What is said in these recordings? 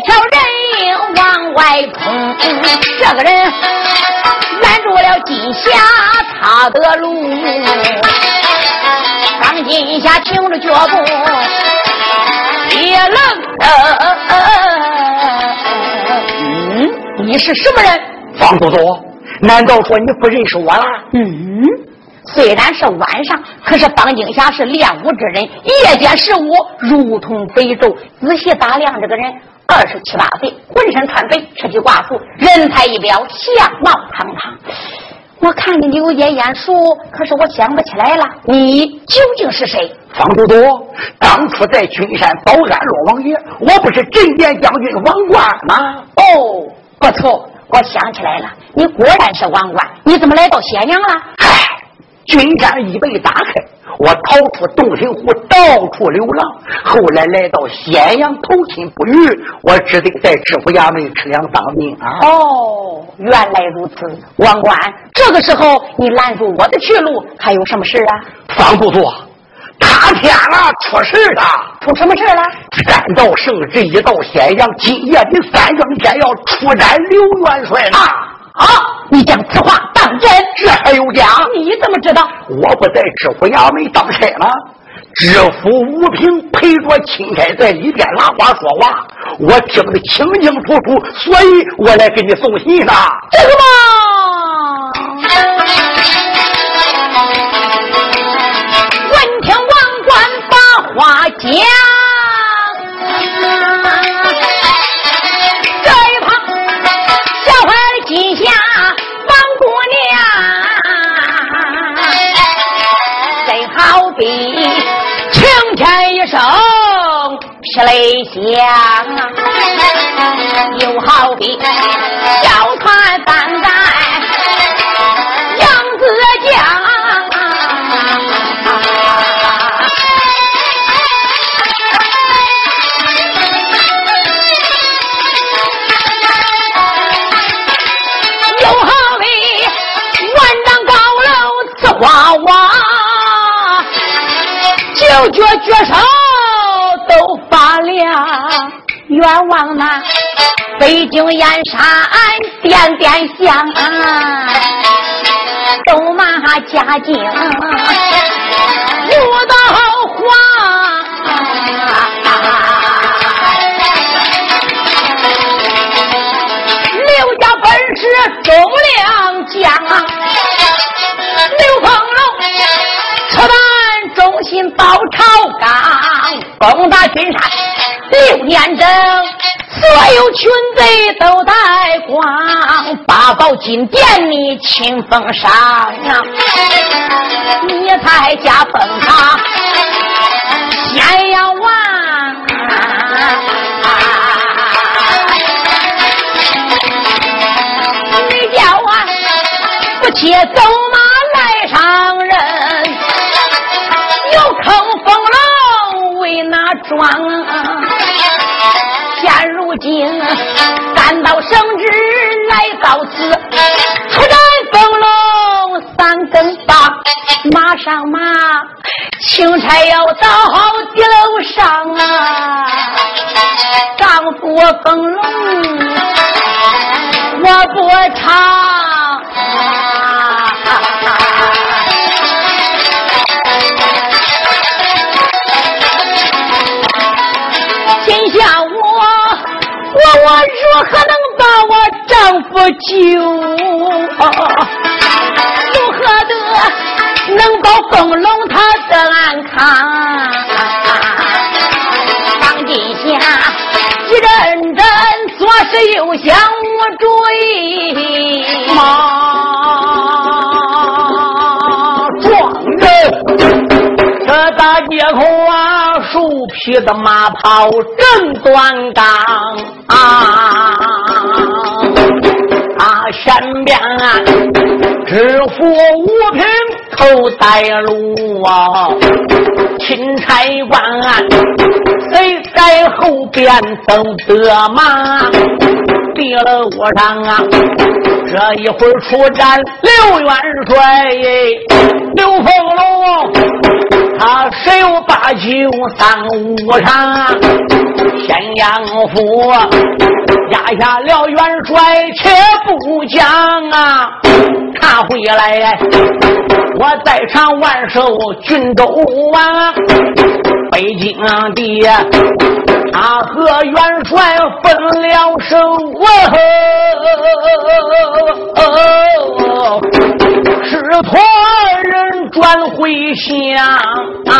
条人影往外冲，这个人。拦住了金霞他的路，当金霞停住脚步，一愣嗯，你是什么人？方都督，难道说你不认识我了？嗯，虽然是晚上，可是方金霞是练武之人，夜间识武如同飞舟。仔细打量这个人。二十七八岁，浑身穿白，赤体寡妇，人才一表，相貌堂堂。我看你有点眼熟，可是我想不起来了。你究竟是谁？方都督，当初在群山保安洛王爷，我不是镇殿将军王冠吗？哦，不错，我想起来了，你果然是王冠。你怎么来到咸阳了？唉，军帐已被打开。我逃出洞庭湖，到处流浪，后来来到咸阳投亲不遇，我只得在知府衙门吃粮当兵啊！哦，原来如此，王官，这个时候你拦住我的去路，还有什么事啊？方都督，塌天了，出事了！出什么事了？天道圣旨已到咸阳，今夜的三更天要出战刘元帅啊！啊！你将此话当真？这还有假？你怎么知道？我不在知府衙门当差吗？知府吴平陪着钦差在里边拉话说话，我听得清清楚楚，所以我来给你送信呢。这个嘛，问天王冠把话讲。泪江，又好比小船翻在扬子江，又好比万丈高楼只花画，九绝绝首。冤枉呐，北京燕山点点香，走马家境没到黄。刘家本是忠良将，刘凤龙出战，忠心报朝纲，攻打金山。六年整，所有群贼都带光，八宝金殿你清风上，你才加封他先要王。你叫我不切走马来上任。装，现如今赶到圣旨来告辞，出战风龙三更八，马上马，钦差要到地楼上啊！丈夫风龙，我不唱。我如何能把我丈夫救？如何的能保凤龙他的安康？当今下一认真做事又想无主树皮的马跑正端刚。啊！他身边知府五品头带路啊，钦差官谁在后边走的马？地楼上啊，这一会儿出战刘元帅，刘凤龙。他十有八九三五场，咸阳府压下了元帅，且不讲啊，他回来，我在场万寿郡州王，北京的他和元帅分了手哦，想。啊，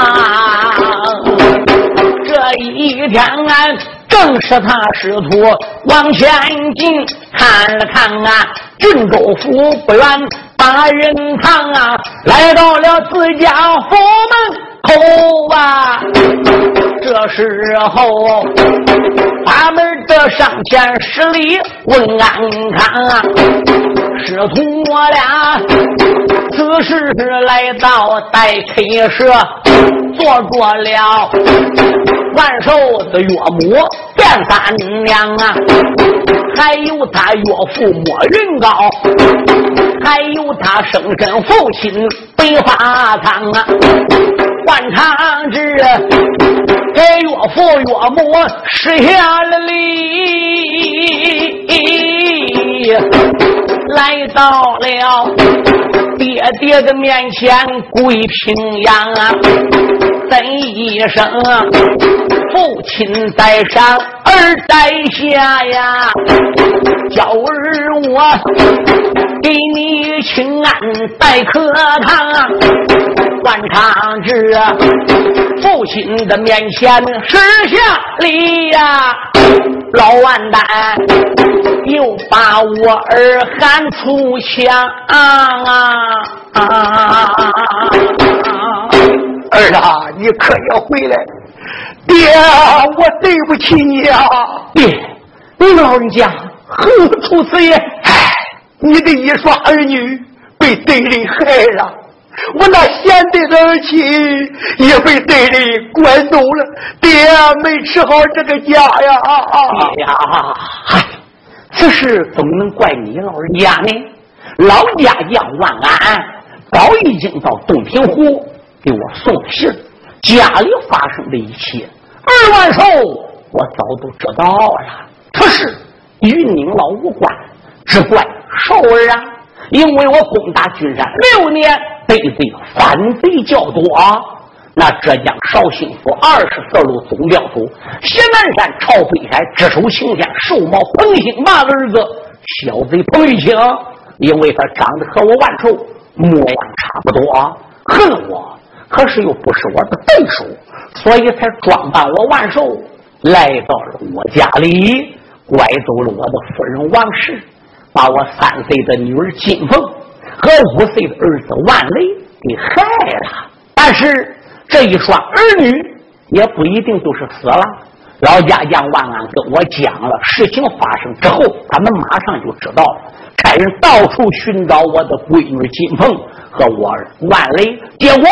这一天啊，正是他师徒往前进，看了看啊，郡州府不远，大人堂啊，来到了自家府门口啊。这时候，把门的上前施礼问安康啊，师徒我俩此时来到待客舍。坐着了万寿的岳母变三娘啊，还有他岳父莫云高，还有他生身父亲白发苍啊。换场之给岳父岳母施下了礼，来到了爹爹的面前跪平阳啊。等一声，父亲在上，儿在下呀。娇儿我给你请安待客堂，万长志父亲的面前施下礼呀。老万蛋又把我儿喊出墙啊！儿啊，你可要回来！爹，我对不起你啊！爹，您老人家何出此言？哎，你的一双儿女被贼人害了，我那贤德的儿妻也被贼人拐走了，爹没吃好这个家呀！爹呀，嗨，此事怎么能怪你老人家呢？老家将万安早已经到洞庭湖给我送信，家里发生的一切，二万寿我早都知道了。可是与您老无关，只怪寿儿啊！因为我攻打君山六年，被贼反贼较多啊。那浙江绍兴府二十四路总镖头谢南山朝北海直属秦县寿毛彭兴骂儿子小贼彭玉清。因为他长得和我万寿模样差不多，啊恨我，可是又不是我的对手，所以才装扮我万寿来到了我家里，拐走了我的夫人王氏，把我三岁的女儿金凤和五岁的儿子万雷给害了。但是这一双儿女也不一定都是死了。老家将万安跟我讲了事情发生之后，他们马上就知道了。派人到处寻找我的闺女金凤和我儿万雷，结果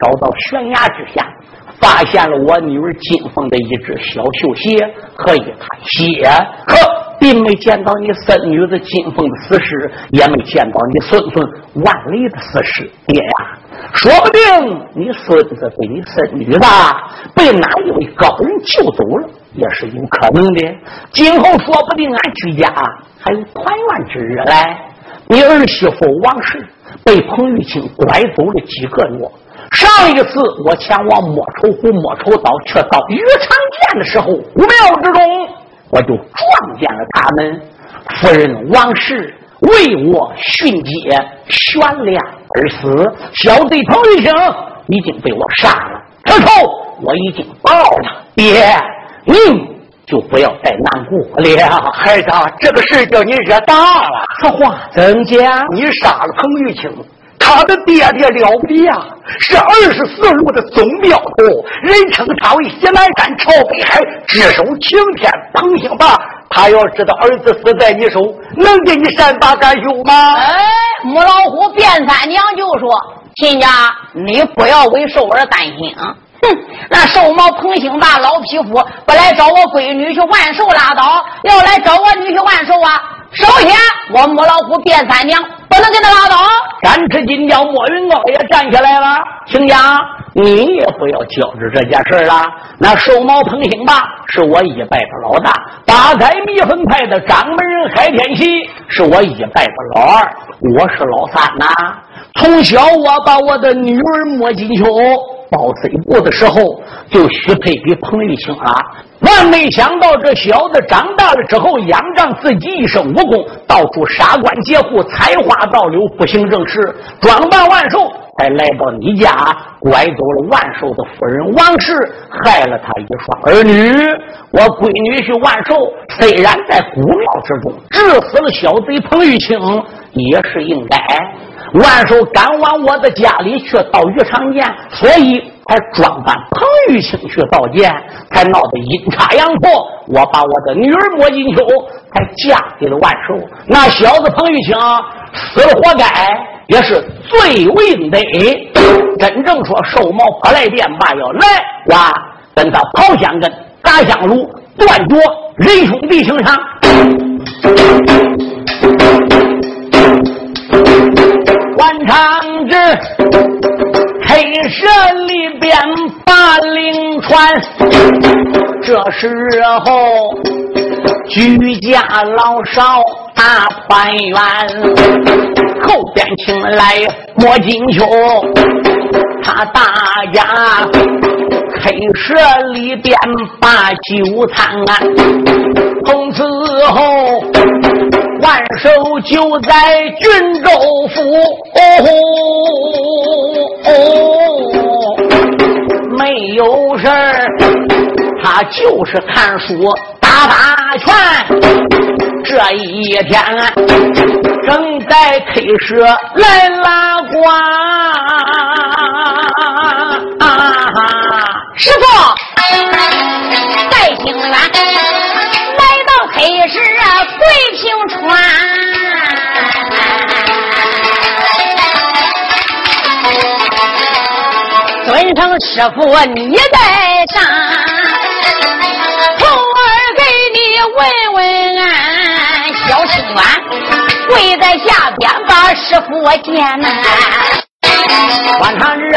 找到悬崖之下，发现了我女儿金凤的一只小绣鞋和一滩血，可并没见到你孙女子金凤的死尸，也没见到你孙孙万雷的死尸。爹呀，说不定你孙子被你孙女子被哪一位高人救走了，也是有可能的。今后说不定俺居家。还有团圆之日来，你儿媳妇王氏被彭玉清拐走了几个月。上一次我前往莫愁湖莫愁岛，却到鱼长涧的时候，五庙之中我就撞见了他们。夫人王氏为我殉节悬梁而死，小贼彭玉清已经被我杀了，这仇我已经报了。爹，你。就不要再难过了，孩子，这个事叫你惹大了。说话怎讲？你杀了彭玉清，他的爹爹了不得呀，是二十四路的总镖头，人称他为西南山朝北海，只守晴天。彭兴霸，他要知道儿子死在你手，能给你善罢甘休吗？哎，母老虎卞三娘就说：“亲家，你不要为寿儿担心啊。”哼，那寿毛彭兴霸老匹夫不来找我闺女去万寿拉倒，要来找我女婿万寿啊！首先，我母老虎卞三娘不能给他拉倒。敢吃金雕莫云高也站起来了，亲家，你也不要较着这件事了。那瘦毛彭兴霸是我一拜的老大，八彩蜜粉派的掌门人海天喜是我一拜的老二，我是老三呐。从小我把我的女儿莫金秋。包贼部的时候就许配给彭玉清了，万没想到这小子长大了之后，仰仗自己一身武功，到处杀官劫户，采花盗柳，不行正事，装扮万寿，才来到你家，拐走了万寿的夫人王氏，害了他一双儿女。我闺女婿万寿虽然在古庙之中治死了小贼彭玉清，也是应该。万寿赶往我的家里去，到鱼肠涧，所以才装扮彭玉清去道见，才闹得阴差阳错。我把我的女儿莫金秋才嫁给了万寿。那小子彭玉清死了活该，也是罪为应得。真正说寿毛不来电吧，要来哇，跟他跑香根、打香炉、断绝仁兄弟情长。万长志，黑蛇里边把灵传。这时候，居家老少大团圆。后边请来莫金秋，他大家黑社里边把酒餐。从此后。万寿就在郡州府，哦没有事儿，他就是看书打打拳这一天正在开石来拉瓜啊师傅带兴元来到黑石啊平川尊称师傅你在上问问俺。小心远跪在下边把师傅我见呐。官场日，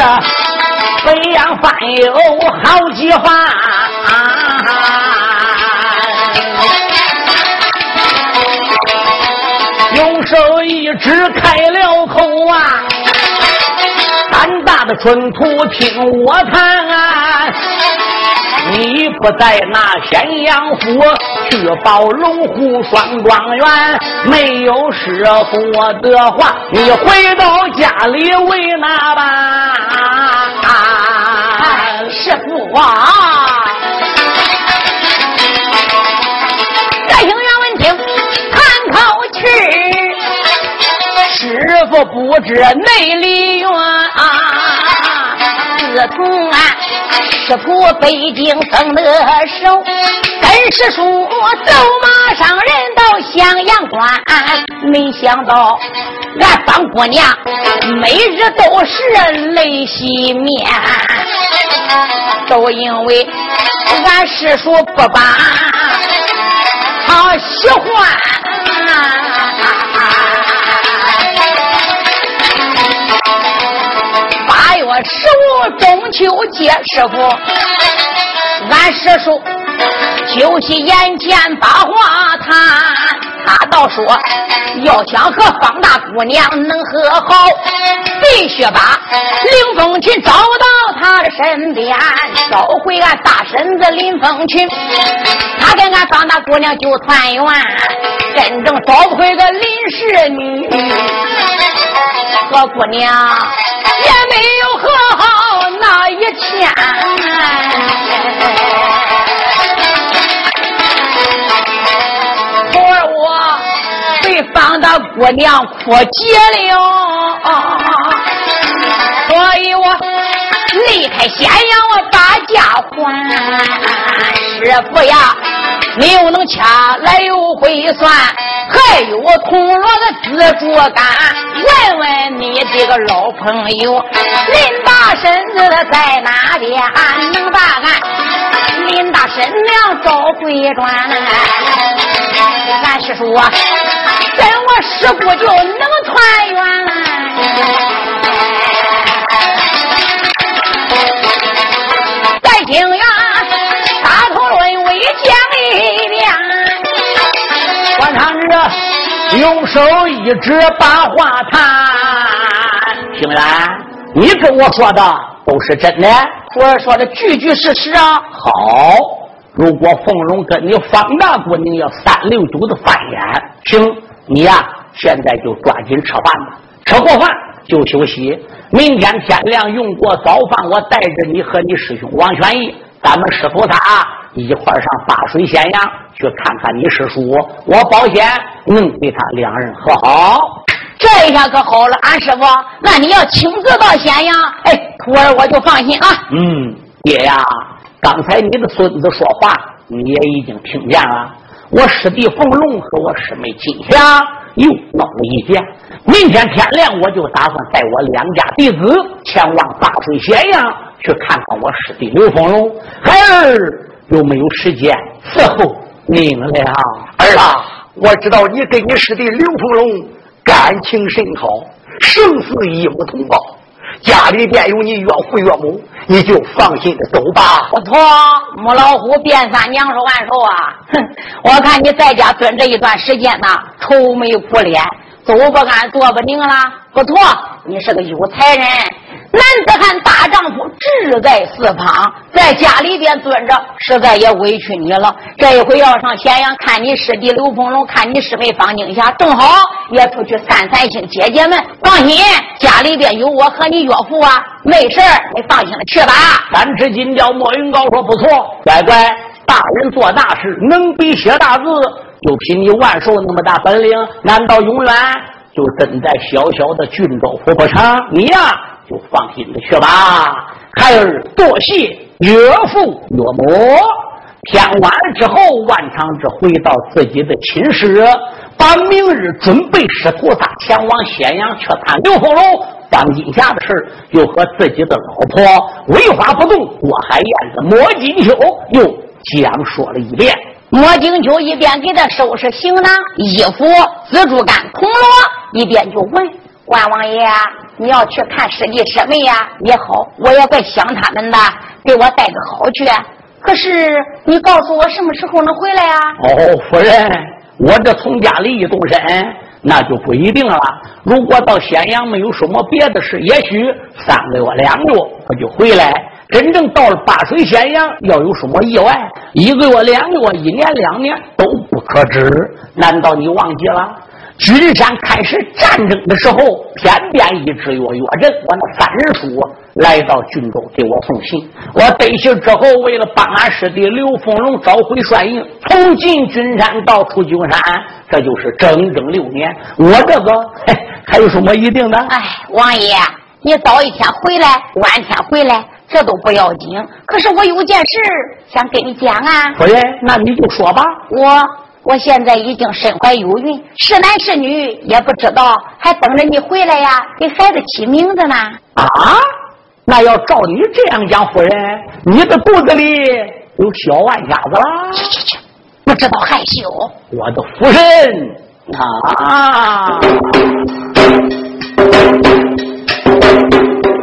北洋翻有好几番，用手一指开了口啊。胆大的春土听我谈，你不在那咸阳府去报龙虎双状元，没有师傅的话，你回到家里为哪般？师傅啊，在行员闻听，叹口气。师傅不知内里远，自从啊师傅北京登的手，跟师叔走马上人到襄阳关，没想到俺方姑娘每日都是泪洗面，都因为俺师叔不把他喜欢。十五中秋节，师傅，俺师叔休息眼前把话谈。他倒说，要想和方大姑娘能和好，必须把林凤琴找到他的身边，找回俺大婶子林凤琴，他跟俺方大姑娘就团圆。真正找不回个林氏女，和姑娘也没有姑娘哭急了，所以我离开咸阳，我把家还。师傅呀，你又能掐来又会算，还有我铜锣的自助杆。问问你这个老朋友，林大婶子在哪里？俺？能把俺林大婶娘找回转？俺是说。跟我师傅就能团圆，在庭院大头论为讲一遍。观察着，用手一指把话谈。平原，你跟我说的都是真的？我说的句句事实啊。好，如果凤龙跟你方大姑娘要三六九的翻眼，请。你呀，现在就抓紧吃饭吧，吃过饭就休息。明天天亮用过早饭，我带着你和你师兄王全义，咱们师徒仨一块上八水咸阳去看看你师叔。我保险能给他两人和好。这一下可好了，俺师傅，那你要亲自到咸阳，哎，徒儿我就放心啊。嗯，爹呀，刚才你的孙子说话，你也已经听见了。我师弟冯龙和我师妹金霞又闹了一件。明天天亮，我就打算带我两家弟子前往大水咸阳去看看我师弟刘凤龙。孩儿有没有时间伺候您了？儿啊，我知道你跟你师弟刘凤龙感情甚好，生死一母同胞。家里边有你岳父岳母，你就放心的走吧。不错，母老虎变三娘说万寿啊！哼，我看你在家蹲着一段时间呐，愁眉苦脸，走不安，坐不宁了。不错，你是个有才人。男子汉大丈夫志在四方，在家里边蹲着，实在也委屈你了。这一回要上咸阳看你师弟刘凤龙，看你师妹方静霞，正好也出去散散心。姐姐们放心，家里边有我和你岳父啊，没事你放心的去吧。三尺金雕，莫云高说不错，乖乖，大人做大事能比写大字，就凭你万寿那么大本领，难道永远就真在小小的郡州府不成？你呀。就放心的去吧，孩儿多谢岳父岳母。天晚之后，万长志回到自己的寝室，把明日准备师徒仨前往咸阳去探刘凤龙张金霞的事又和自己的老婆为花不动郭海燕子莫金秋又讲说了一遍。莫金秋一边给他收拾行囊、衣服、紫竹竿、铜锣，一边就问关王爷：“你要去看师弟师妹呀？也好，我也怪想他们的，给我带个好去。可是你告诉我什么时候能回来呀？”哦，夫人，我这从家里一动身。那就不一定了。如果到咸阳没有什么别的事，也许三个月、两个月我就回来。真正到了八水咸阳，要有什么意外，一个月、两个月、一年、两年都不可知。难道你忘记了？君山开始战争的时候，偏偏一支岳岳阵，我那三人书来到郡州给我送信。我得信之后，为了帮俺师弟刘凤龙找回帅营，从进军山到出军山，这就是整整六年。我这个还有什么一定的？哎，王爷，你早一天回来，晚天回来，这都不要紧。可是我有件事想跟你讲啊。夫人，那你就说吧。我。我现在已经身怀有孕，是男是女也不知道，还等着你回来呀，给孩子起名字呢。啊，那要照你这样讲，夫人，你的肚子里有小万家子啦？去去去，不知道害羞。我的夫人啊，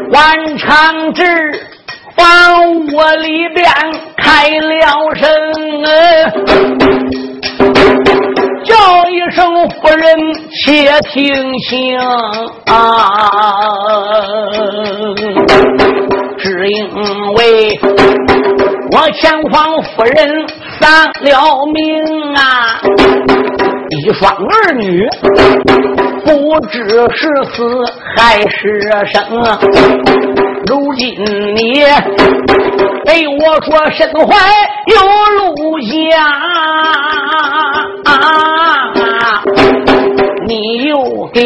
万长志房屋里边开了声。叫一声夫人，且听清啊！只因为我前方夫人丧了命啊，一双儿女不知是死还是生。如今你对我说身怀有路啊，你又给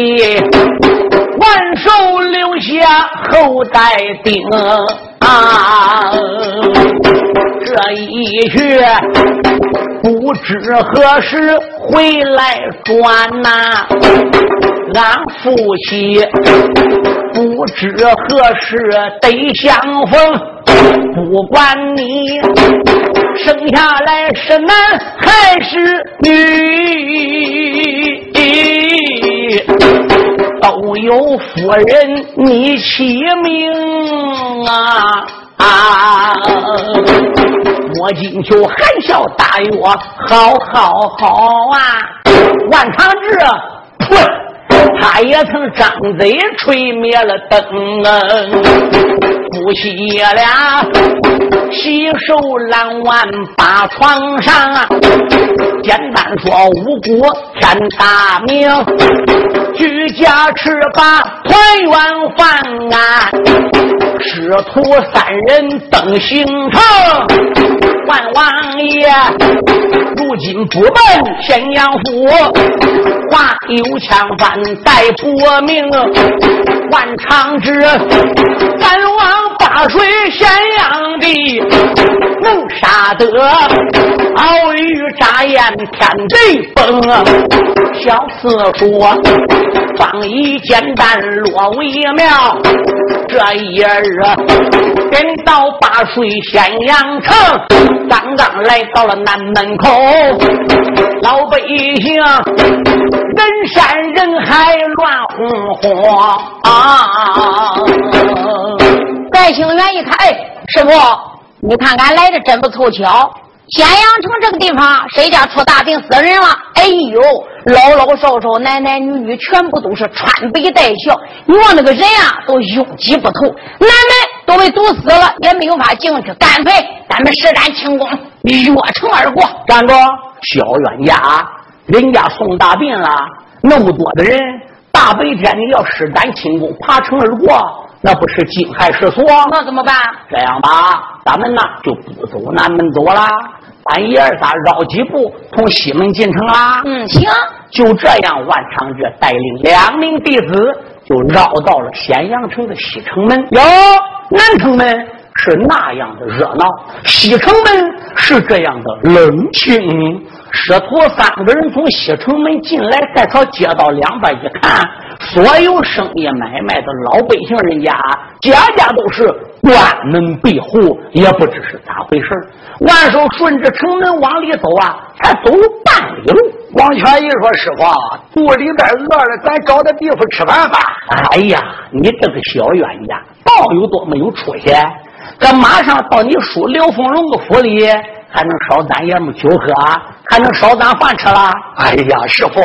万寿留下后代丁啊，这一去不知何时回来转呐，俺夫妻。不知何时得相逢，不管你生下来是男还是女，都有夫人你起名啊！啊！莫金秋含笑答应我：“好好好啊！”万长志，呸！他也曾张嘴吹灭了灯，夫妻俩洗手揽碗把床上，简单说五谷天大名，居家吃罢团圆饭啊，师徒三人登行程。万王爷，如今不奔咸阳府，话有枪犯待薄命。万长之赶往八水咸阳地，能杀得鳌鱼眨眼天贼崩。小四说，方以简单落为妙。这一日。跟到八水咸阳城，刚刚来到了南门口，老百姓人山人海乱哄哄啊！戴兴元一看，哎，师傅，你看俺来的真不凑巧。咸阳城这个地方，谁家出大病死人了？哎呦，老老少少、男男女女，全部都是穿北戴孝。你望那个人啊，都拥挤不透，南门都被堵死了，也没有法进去。干脆咱们施展轻功，越城而过。站住，小冤家，人家送大病了，那么多的人，大白天你要施展轻功爬城而过，那不是惊骇失措？那怎么办？这样吧，咱们呢就不走南门走了。俺爷儿仨绕几步，从西门进城啦。嗯，行。就这样，万长者带领两名弟子，就绕到了咸阳城的西城门。哟，南城门是那样的热闹，西城门是这样的冷清。师徒三个人从西城门进来，再朝街道两边一看，所有生意买卖的老百姓人家，家家都是关门闭户，也不知是咋回事万寿顺着城门往里走啊，才走半里路。王全一说：“师傅，肚里边饿了，咱找个地方吃饭吧。”哎呀，你这个小冤家，倒有多没有出息！咱马上到你叔刘凤荣的府里。还能烧咱爷们酒喝，还能烧咱饭吃了。哎呀，师傅，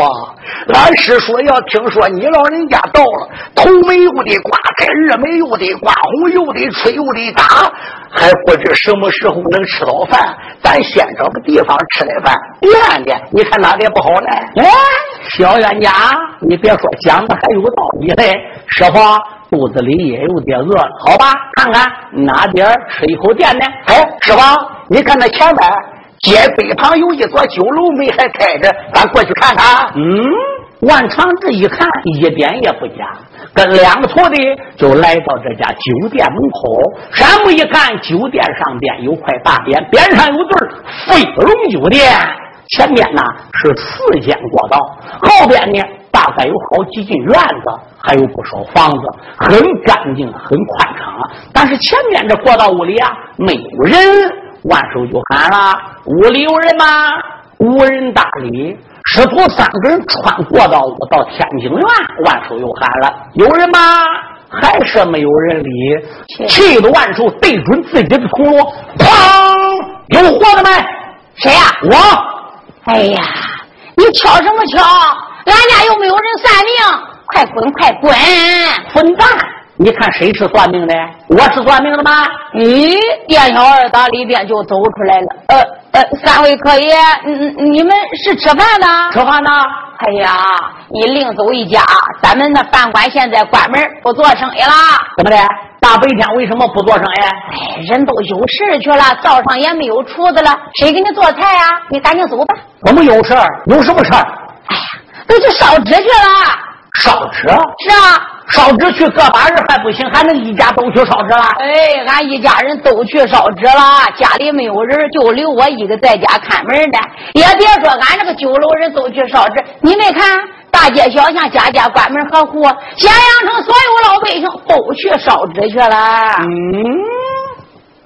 俺师叔要听说你老人家到了，头没有的刮开，二没有的刮红，又得吹又得打，还不知什么时候能吃到饭。咱先找个地方吃点饭，垫垫。你看哪里不好呢？哎，小冤家，你别说，讲的还有道理嘞。师傅肚子里也有点饿了，好吧？看看哪点吃一口垫呢？哎，师傅。你看那前边街北旁有一座酒楼，没还开着，咱过去看看。嗯，万长志一看，一点也不假，跟两个徒弟就来到这家酒店门口。山木一看，酒店上边有块大匾，边上有字“飞龙酒店”，前面呢是四间过道，后边呢大概有好几进院子，还有不少房子，很干净，很宽敞。但是前面这过道屋里啊，没有人。万寿就喊了：“屋里有人吗？”无人搭理。师徒三个人穿过道屋到天津院，万寿又喊了：“有人吗？”还是没有人理。气得万寿对准自己的铜锣，砰！有活的没？谁呀？我。哎呀，你敲什么敲？俺家又没有人算命，快滚，快滚！混蛋！你看谁是算命的？我是算命的吗？咦，店小二打里边就走出来了。呃呃，三位客爷，嗯，你们是吃饭呢？吃饭呢？哎呀，你另走一家，咱们那饭馆现在关门不做生意啦。怎么的？大白天为什么不做生意？哎，人都有事去了，灶上也没有厨子了，谁给你做菜呀？你赶紧走吧。我们有事儿有什么事儿？哎呀，都去烧纸去了。烧纸？是啊。烧纸去个把人还不行，还能一家都去烧纸了？哎，俺一家人都去烧纸了，家里没有人，就留我一个在家看门的。也别说俺这个酒楼人都去烧纸，你没看大街小巷家家关门合户，咸阳城所有老百姓都去烧纸去了。嗯，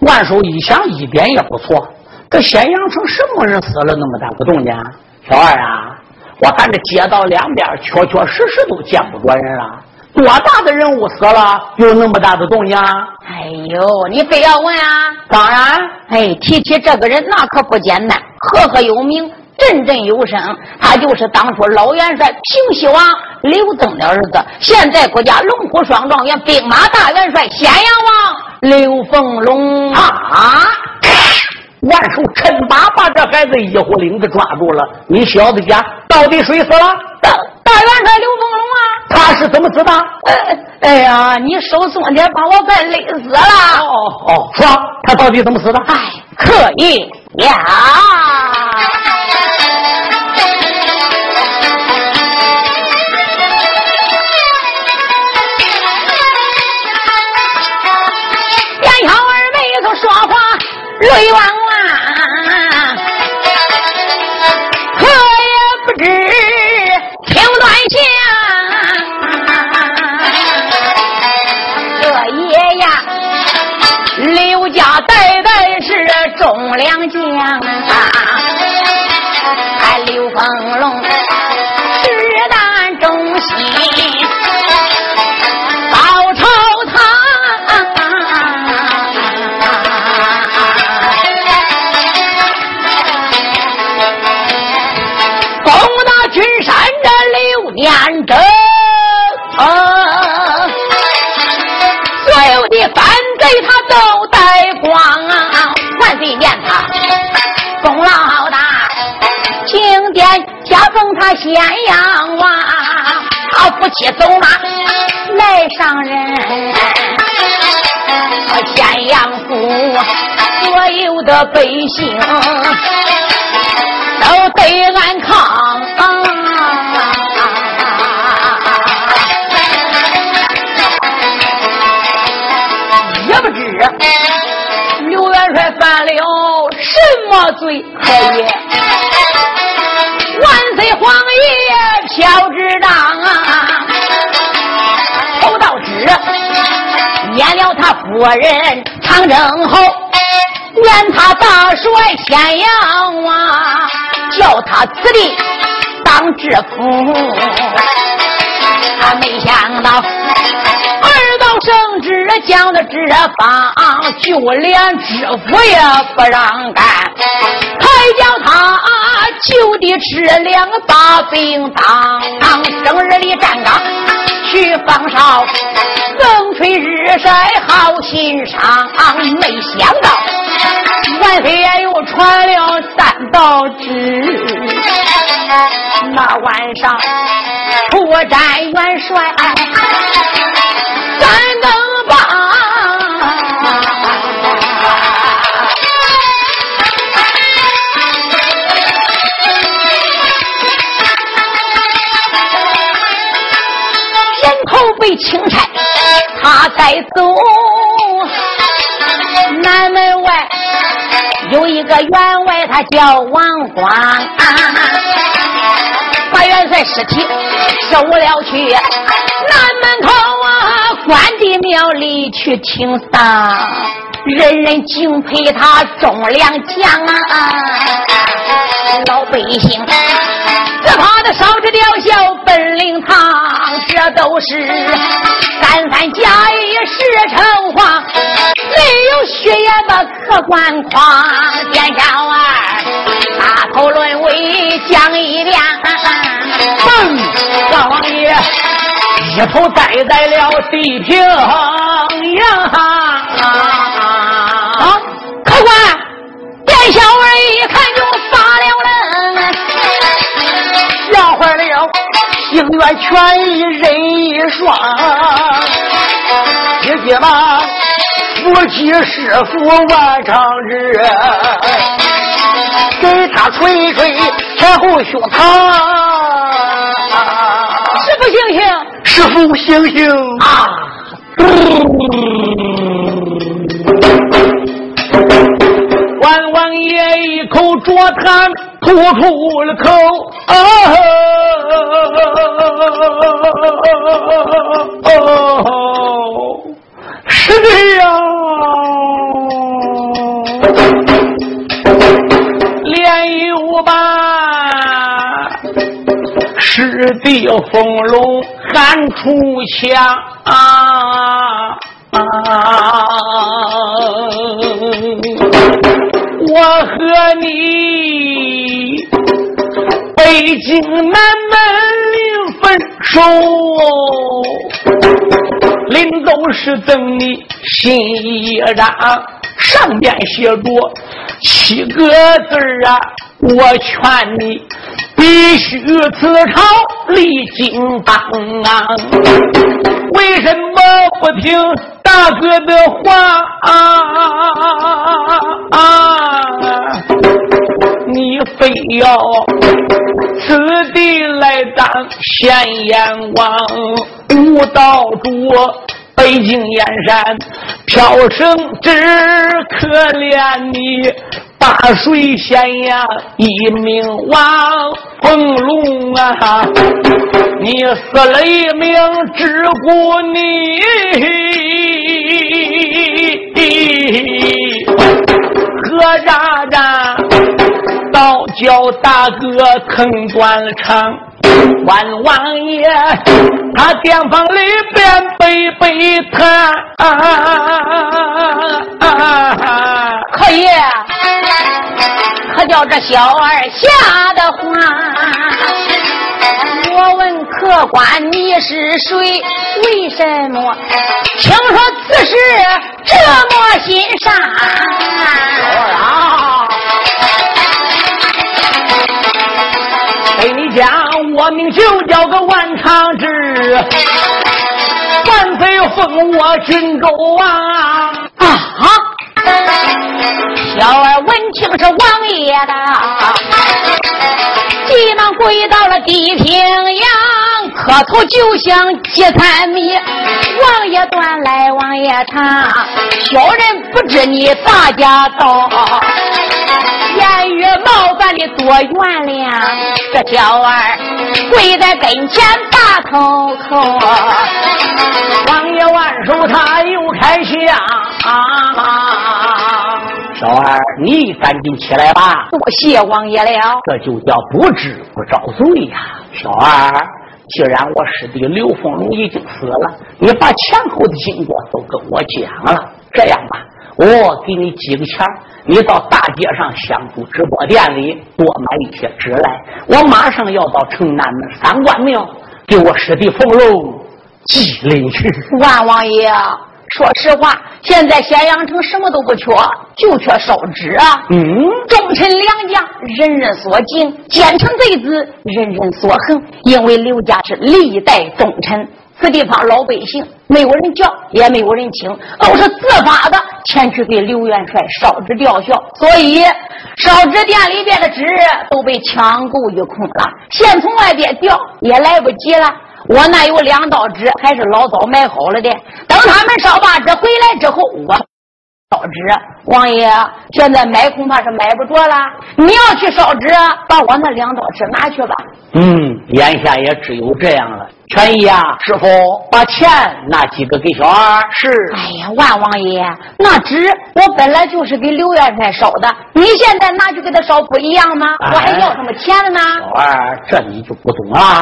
万寿一想，一点也不错。这咸阳城什么人死了那么大个动静？小二啊，我看这街道两边确确实实都见不着人了。多大的人物死了，有那么大的动静？哎呦，你非要问啊？当然，哎，提起这个人，那可不简单，赫赫有名，振振有声。他就是当初老元帅平西王刘登的儿子，现在国家龙虎双状元、兵马大元帅咸阳王刘凤龙啊！万寿趁把把这孩子一呼领子抓住了，你小子家到底谁死了？大大元帅刘凤龙啊，他是怎么死的？哎呀，你手松点，把我快累死了。哦哦，说他到底怎么死的？哎，可以呀。见小忠良将啊，还刘凤龙功劳大，钦殿加封他咸阳王，他夫妻走马来上任，咸阳府所有的百姓都得安康。么罪？可也万岁皇爷飘旨当啊，头道旨，免了他夫人长征后，免他大帅咸阳啊，叫他子弟当知府。他没想到。圣旨讲的这方，就连知府也不让干，还叫他就地吃两个大饼当。生日里站岗去放哨，风吹日晒好欣赏。没想到万岁爷又传了三道旨，那晚上出战元帅。钦差，他在走。南门外有一个员外，他叫王光，把元帅尸体收了去。南门口啊，关帝庙里去听丧，人人敬佩他忠良将啊！老百姓只怕他烧纸吊孝本领堂，这都是三三假意是成话，没有血眼的客官诓。殿下儿，大头论为讲一遍，哼，大王爷。一头栽在了地平洋星愿全一人一双，姐姐们夫妻师傅万长日，给他捶捶前后胸膛。师傅醒醒，师傅醒醒啊！万王爷一口浊痰吐出了口，啊！是的呀，连有吧。赤地风龙喊出枪啊！我和你北京南门临分手，临走时赠你新衣裳，上面写着七个字啊！我劝你。必须自朝立金当啊！为什么不听大哥的话啊？你非要此地来当县阎王，无道主北京燕山飘升，只可怜你。大水仙呀，一命亡，凤龙啊，你死了一命，只顾你何渣渣，倒叫大哥疼断了肠。万王爷，他店房里边背背他，可以。可叫这小儿吓得慌。我问客官你是谁？为什么听说此事这么心善？啊，给你讲，我名就叫个万长志，万岁封我郡州啊啊！小儿闻听是王爷的，急忙跪到了地平洋，磕头就想接参米。王爷端来，王爷茶，小人不知你大家道，言语冒犯院里多原谅。这小儿跪在跟前大口口，王爷万寿他又开枪。小二，你赶紧起来吧。多谢王爷了。这就叫不知不遭罪呀。小二，既然我师弟刘凤龙已经死了，你把前后的经过都跟我讲了。这样吧，我给你几个钱你到大街上香烛直播店里多买一些纸来。我马上要到城南门三官庙，给我师弟冯龙祭灵去。万王爷。说实话，现在咸阳城什么都不缺，就缺烧纸啊！嗯，忠臣良将，人人所敬；奸臣贼子，人人所恨。因为刘家是历代忠臣，这地方老百姓没有人叫，也没有人请，都是自发的前去给刘元帅烧纸吊孝。所以，烧纸店里边的纸都被抢购一空了，现从外边调也来不及了。我那有两道纸，还是老早买好了的。等他们烧罢纸回来之后，我烧纸。王爷，现在买恐怕是买不着了。你要去烧纸，把我那两道纸拿去吧。嗯，眼下也只有这样了。全姨啊，师傅，把钱拿几个给小二。是。哎呀，万王爷，那纸我本来就是给刘元帅烧的，你现在拿去给他烧不一样吗？我还要什么钱了呢？小二，这你就不懂了。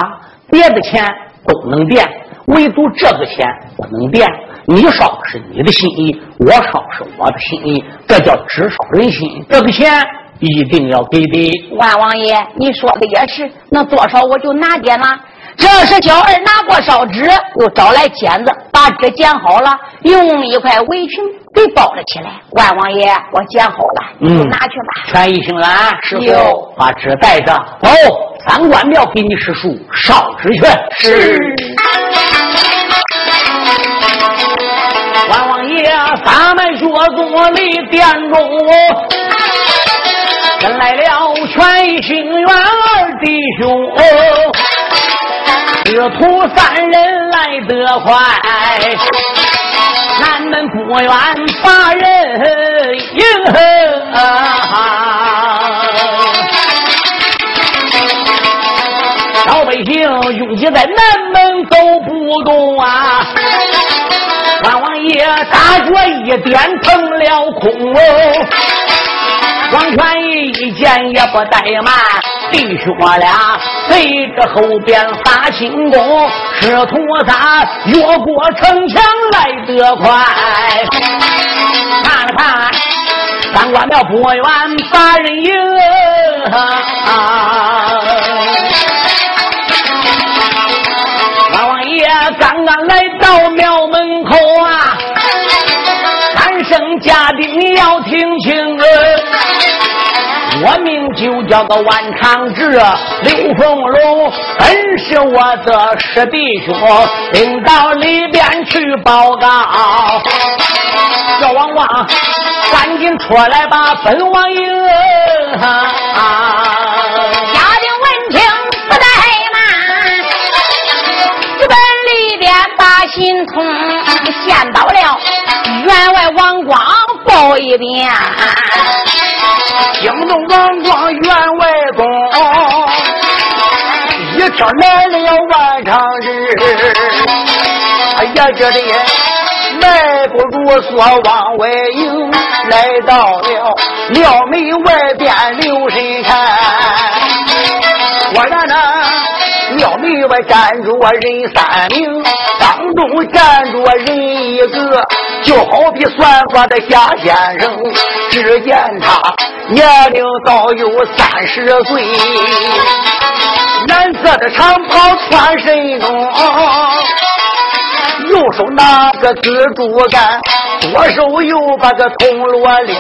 别的钱。都能变，唯独这个钱不能变。你烧是你的心意，我烧是我的心意，这叫纸烧人心。这个钱一定要给的。万王爷，你说的也是，那多少我就拿点了。这是小二拿过烧纸，又找来剪子，把纸剪好了，用一块围裙给包了起来。万王爷，我剪好了，你就拿去吧。全一行了，师傅把纸带着，走，三官庙给你师叔烧纸去。是。万王爷，咱们学做立殿中，跟来了全一行元二弟兄。师徒三人来得快，南门不远把人迎。老百姓拥挤在南门走不动啊！万王爷大脚一点腾了空哦，王权一见也不怠慢。弟兄俩随着后边发轻功，师徒仨越过城墙来得快。看了看三官庙不远把人迎，老王爷刚刚来到庙门口啊，喊声家丁要听清。我名就叫个万长志，刘凤龙本是我的师弟兄，领到里边去报告。小王王，赶紧出来吧，本王爷！家丁闻听不怠慢，直奔里边把心通，先到了员外王光报一遍。惊动王光员外公，一天来了万长日，哎呀，这里迈步如梭往外迎，来到了庙门外边留神看，那庙门外站着人三名，当中站着人一个，就好比算卦的夏先生，只见他。年龄早有三十岁，蓝色的长袍穿身中，右手拿个紫竹竿，左手又把个铜锣铃。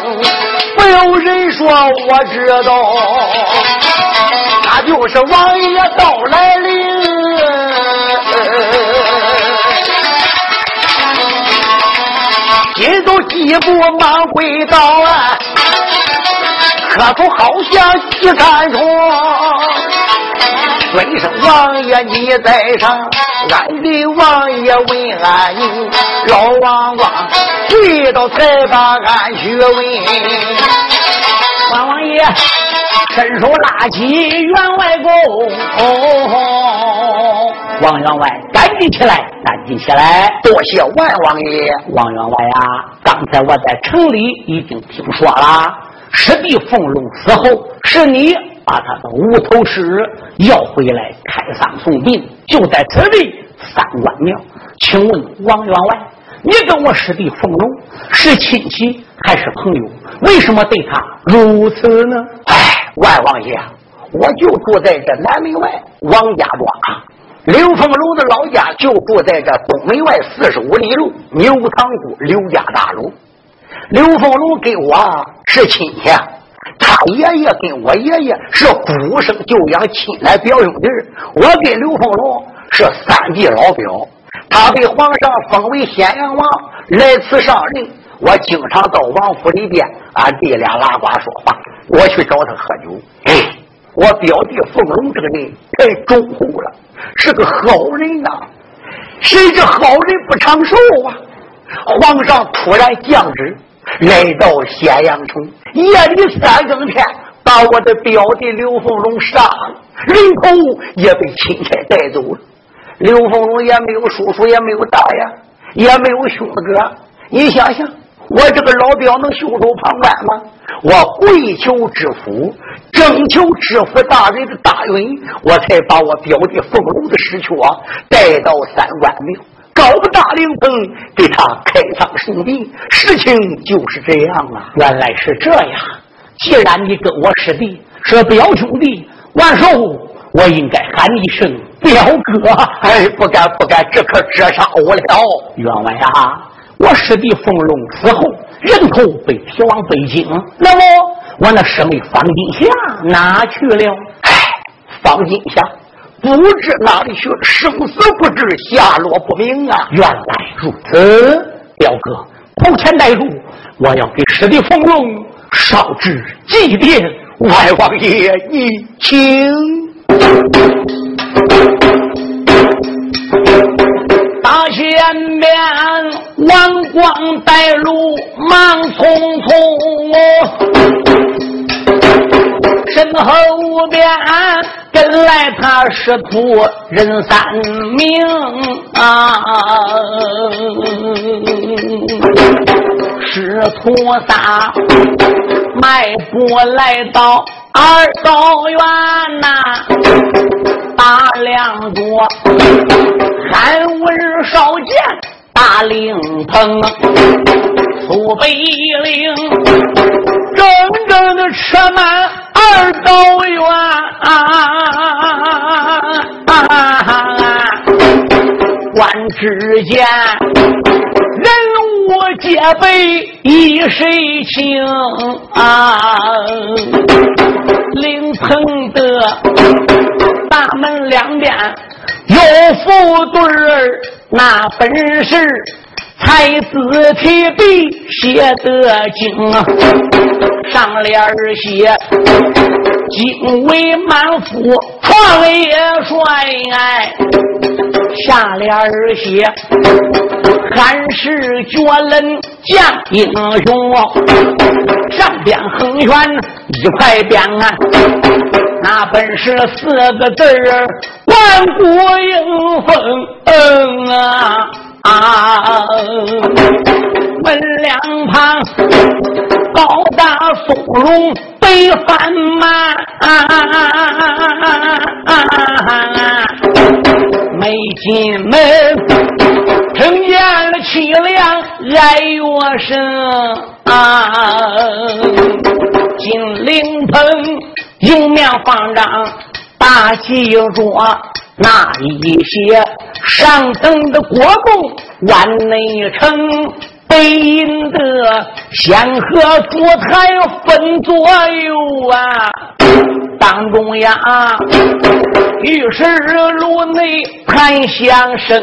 不有人说我知道，那就是王爷到来临。心都几步忙跪倒啊！磕头好像几三重，尊声王爷你在上，俺的王爷问安宁，老王王跪倒才把俺去问，王王爷伸手拉起员外公。王员外，赶紧起来，赶紧起来！多谢万王爷。王员外呀，刚才我在城里已经听说了，师弟凤龙死后，是你把他的无头尸要回来开丧送殡，就在此地三官庙。请问王员外，你跟我师弟凤龙是亲戚还是朋友？为什么对他如此呢？哎，万王爷，我就住在这南门外王家庄。刘凤楼的老家就住在这东门外四十五里路牛塘沽刘家大楼。刘凤楼跟我是亲戚，他爷爷跟我爷爷是孤生舅养亲来表兄弟。我跟刘凤楼是三弟老表，他被皇上封为咸阳王，来此上任。我经常到王府里边，俺弟俩拉呱说话，我去找他喝酒。哎。我表弟凤龙这个人太忠厚了，是个好人呐。谁知好人不长寿啊！皇上突然降旨，来到咸阳城，夜里三更天，把我的表弟刘凤龙杀了，人头也被钦差带走了。刘凤龙也没有叔叔，也没有大爷，也没有兄弟哥。你想想，我这个老表能袖手旁观吗？我跪求知府。征求知府大人的大允，我才把我表弟凤龙的尸壳带到三官庙，高大灵棚给他开仓送殡。事情就是这样啊，原来是这样。既然你跟我师弟是表兄弟，万寿，我应该喊一声表哥。哎，不敢不敢，这可折杀我了。员外啊，我师弟冯龙死后，人头被提往北京，那么。我那师妹方金霞哪去了？唉，方金霞不知哪里去，生死不知，下落不明啊！原来如此，表哥，头前带路，我要给师弟冯龙烧纸祭奠。外王爷，你请。前边王光带路，忙匆匆。身后边跟来他师徒人三名啊，师徒仨迈步来到二道院呐，大梁桌韩文少见大灵棚，苏北岭整整的车满。二道院，观之间，人物皆备一身轻啊，灵棚的大门两边有副对儿，那本是才子提笔写得精啊。上联写精卫满腹创业帅，哎下联写汉室绝伦将英雄。上边横悬一块匾啊，那本是四个字儿万古英风啊啊！门两旁高大松茸北翻满，没进门，听见了凄凉哀乐声啊！金陵棚迎面放张大祭桌，那一些上等的国公万内城。北银的仙鹤烛台分左右啊，当中呀，玉石炉内檀香声，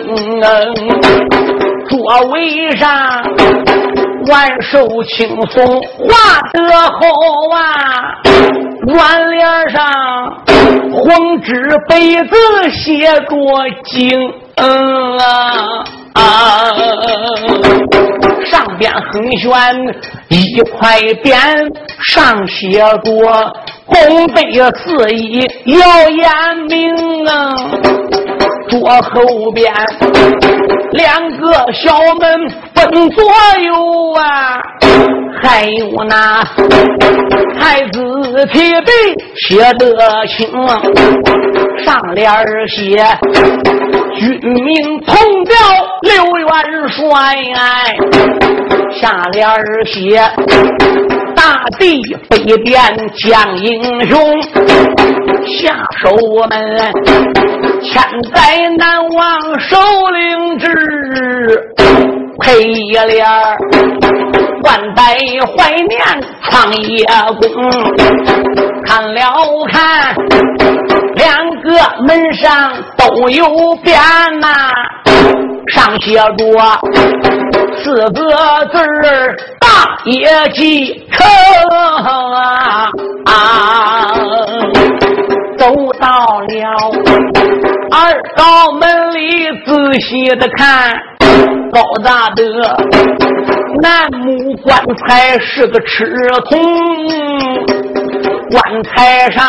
座位上万寿轻松画得好啊，碗脸上红纸杯子写着经啊。啊。上边横悬一块匾，上写着“功德四溢，耀眼明啊！左后边两个小门分左右啊，还有那太子提笔写得清，上联写军民同调刘元帅，下联写。大地北边将英雄，下手我们千载难忘首领志，配一联万代怀念创业功。看了看，两个门上都有匾呐，上写着。四个字儿，大业绩成啊！走到了。二道门里，仔细的看，高大的楠木棺材是个赤铜，棺材上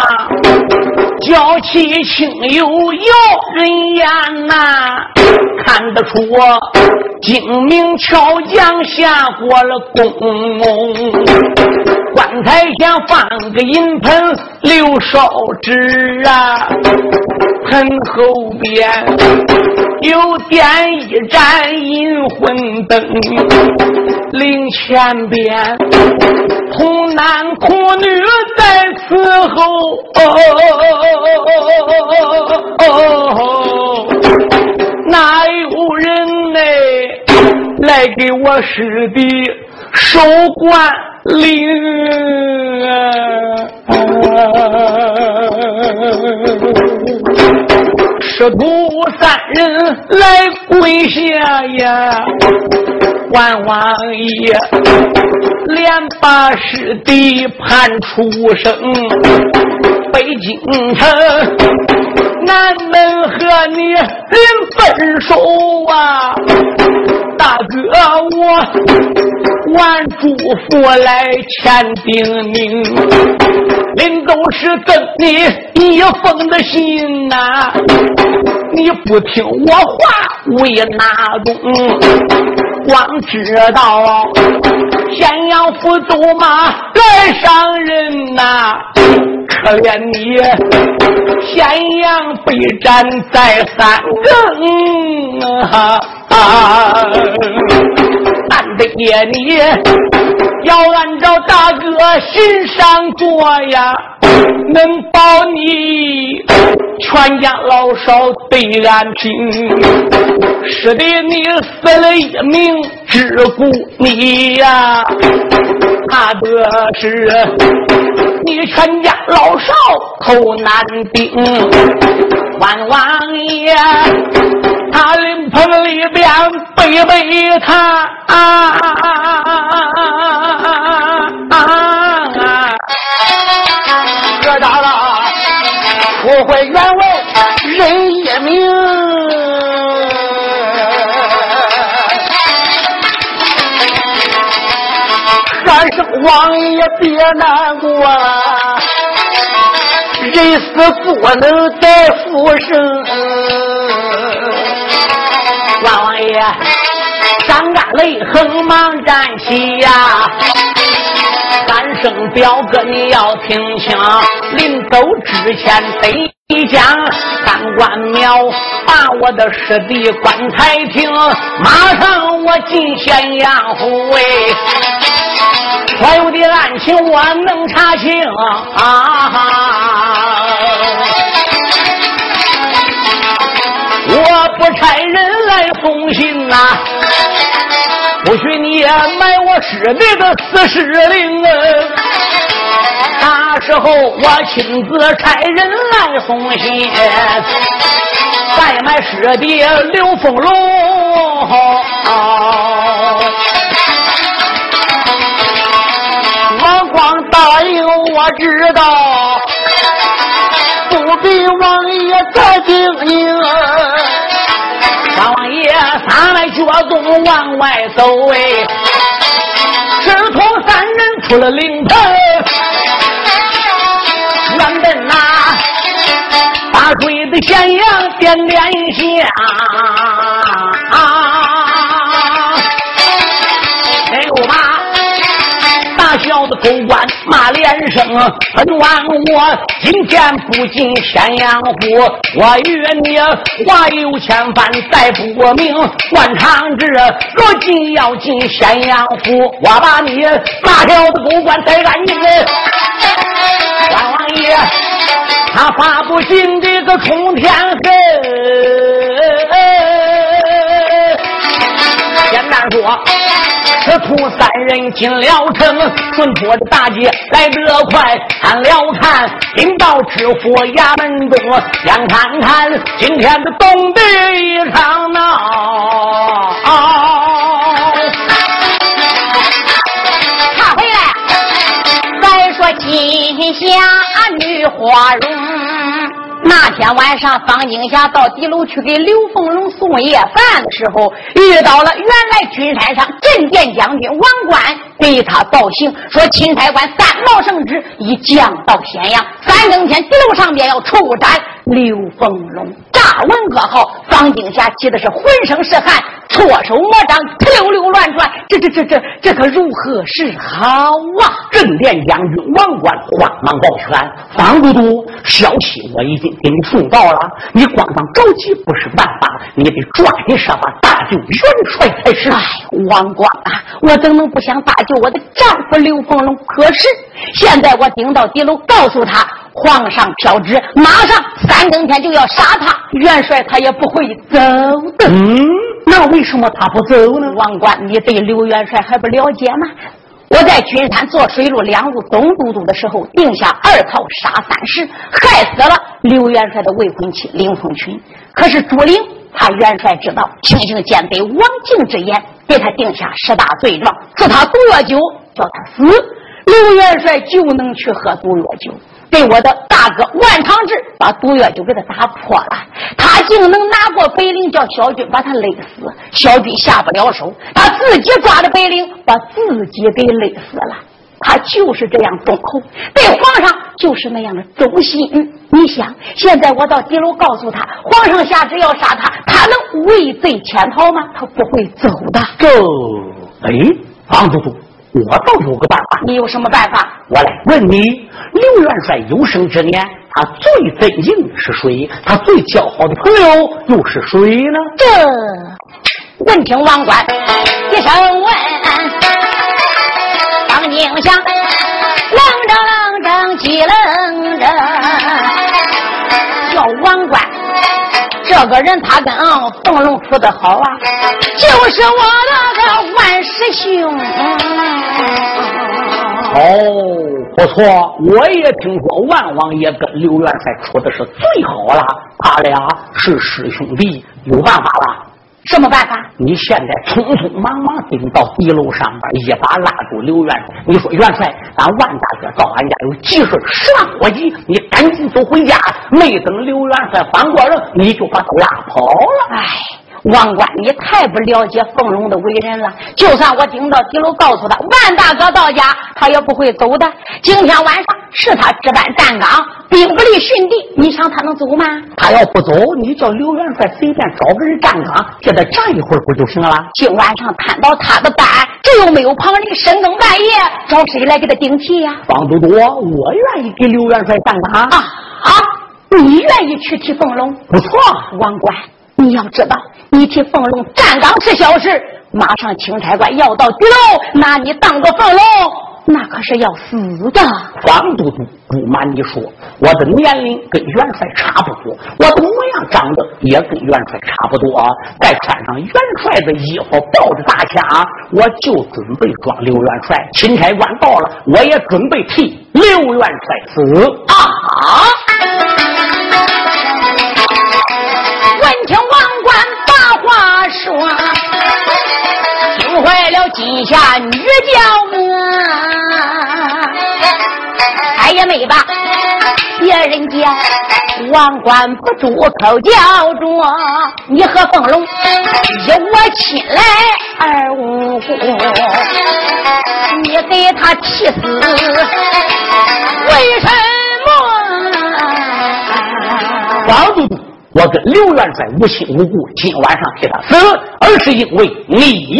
娇气清幽耀人眼呐，看得出我。精明巧匠下过了功，棺材前放个银盆留烧纸啊，盆后边又点一盏银魂灯，灵前边童男童女在伺候。哪有人呢？来给我师弟收官令？师徒三人来跪下呀！万王爷连把师弟判出生，北京城。俺们和你临分手啊，大哥我万嘱咐来签订名，临走时赠你一封的信呐，你不听我话为哪种？光知道咸阳府走马来上人呐。可怜你，咸阳被斩在三更，啊，俺得你要按照大哥心上做呀，能保你全家老少得安平。是的，你死了一命，只顾你呀，怕的是。你全家老少口难顶，万王爷他灵棚里边背背他啊何不会原为人一命，还是王爷别难过。人死不能再复生，万王爷，张干雷横忙站起呀！声表哥你要听清，临走之前得讲，三官庙把我的师弟棺材停，马上我进咸阳府哎，所有的案情我能查清啊！我不差人来送信呐，不许你买我师弟的死尸灵啊！那时候我亲自差人来送信，再买师弟刘凤龙。我光答应我知道。不比王爷再精英，王爷大洞往外走，哎，师徒三人出了灵台，原本呐，把鬼的咸阳点连下。大小的狗官骂连声，本王我今天不进咸阳府，我与你话有千番再不明。关长志如今要进咸阳府，我把你大小的狗官逮干净。关王爷他发不进这个冲天恨，简单说。此徒三人进了城，顺坡的大街来得快。看了看，领到知府衙门中，想看看今天的东北一场闹。他回来，再说金霞女花容。那天晚上，方金霞到地楼去给刘凤龙送夜饭的时候，遇到了原来军山上镇殿将军王冠，给他报信说钦差官三毛圣旨已降到咸阳，三更天地楼上面要出斩刘凤龙。乍闻噩耗，方金霞急的是浑身是汗，搓手摸掌，溜溜乱转。这这这这这可如何是好啊？镇殿将军王冠慌忙抱拳：“方都督，消息我已经。”给你送到了，你光光着急不是办法，你得抓紧设法搭救元帅才是。哎，王光啊，我怎能不想搭救我的丈夫刘凤龙？可是现在我顶到地楼，告诉他皇上飘旨，马上三更天就要杀他。元帅他也不会走的。嗯，那为什么他不走呢？王冠，你对刘元帅还不了解吗？我在君山做水陆两路总都督的时候，定下二套杀三十，害死了刘元帅的未婚妻林凤群。可是朱灵他元帅知道，轻轻见得王静之言，给他定下十大罪状，赐他毒药酒，叫他死。刘元帅就能去喝毒药酒。被我的大哥万长志把毒药就给他打破了，他竟能拿过北陵，叫小军把他勒死。小军下不了手，他自己抓着北陵，把自己给勒死了。他就是这样忠厚，对皇上就是那样的忠心。你想，现在我到地楼告诉他，皇上下旨要杀他，他能畏罪潜逃吗？他不会走的。这，哎，王都督。我倒有个办法，你有什么办法？我来问你，刘元帅有生之年，他最尊敬的是谁？他最交好的朋友又是谁呢？这，闻听王冠一声问，方宁想，愣怔愣怔，急愣怔，个人他跟凤龙处的好啊，就是我那个万师兄。哦，不错，我也听说万王爷跟刘元帅处的是最好了，他俩是师兄弟，有办法了。什么办法？你现在匆匆忙忙顶到地楼上边，一把拉住刘元帅。你说元帅，俺万大哥到俺家有急事，十万火急，你赶紧走回家。没等刘元帅翻过来，你就把他拉跑了。哎。王冠，你太不了解凤龙的为人了。就算我顶到底楼告诉他，万大哥到家，他也不会走的。今天晚上是他值班站岗，兵不离训地，你想他能走吗？他要不走，你叫刘元帅随便找个人站岗，叫他站一会儿不就行了？今晚上摊到他的班，这又没有旁人，深更半夜找谁来给他顶替呀？方都督，我愿意给刘元帅站岗啊！啊，你愿意去替凤龙？不错，王冠。你要知道，你替凤龙站岗是小事，马上钦差官要到地楼拿你当个凤龙，那可是要死的。方都督，不瞒你说，我的年龄跟元帅差不多，我的模样长得也跟元帅差不多。再穿上元帅的衣服，抱着大枪，我就准备装刘元帅。钦差官到了，我也准备替刘元帅死啊！听坏了金霞女将啊！他也没把别人家，王冠不住口叫着：“你和凤龙一我亲来二无辜，你给他气死，为什么？”王都督。我跟刘元帅无亲无故，今晚上替他死，而是因为你。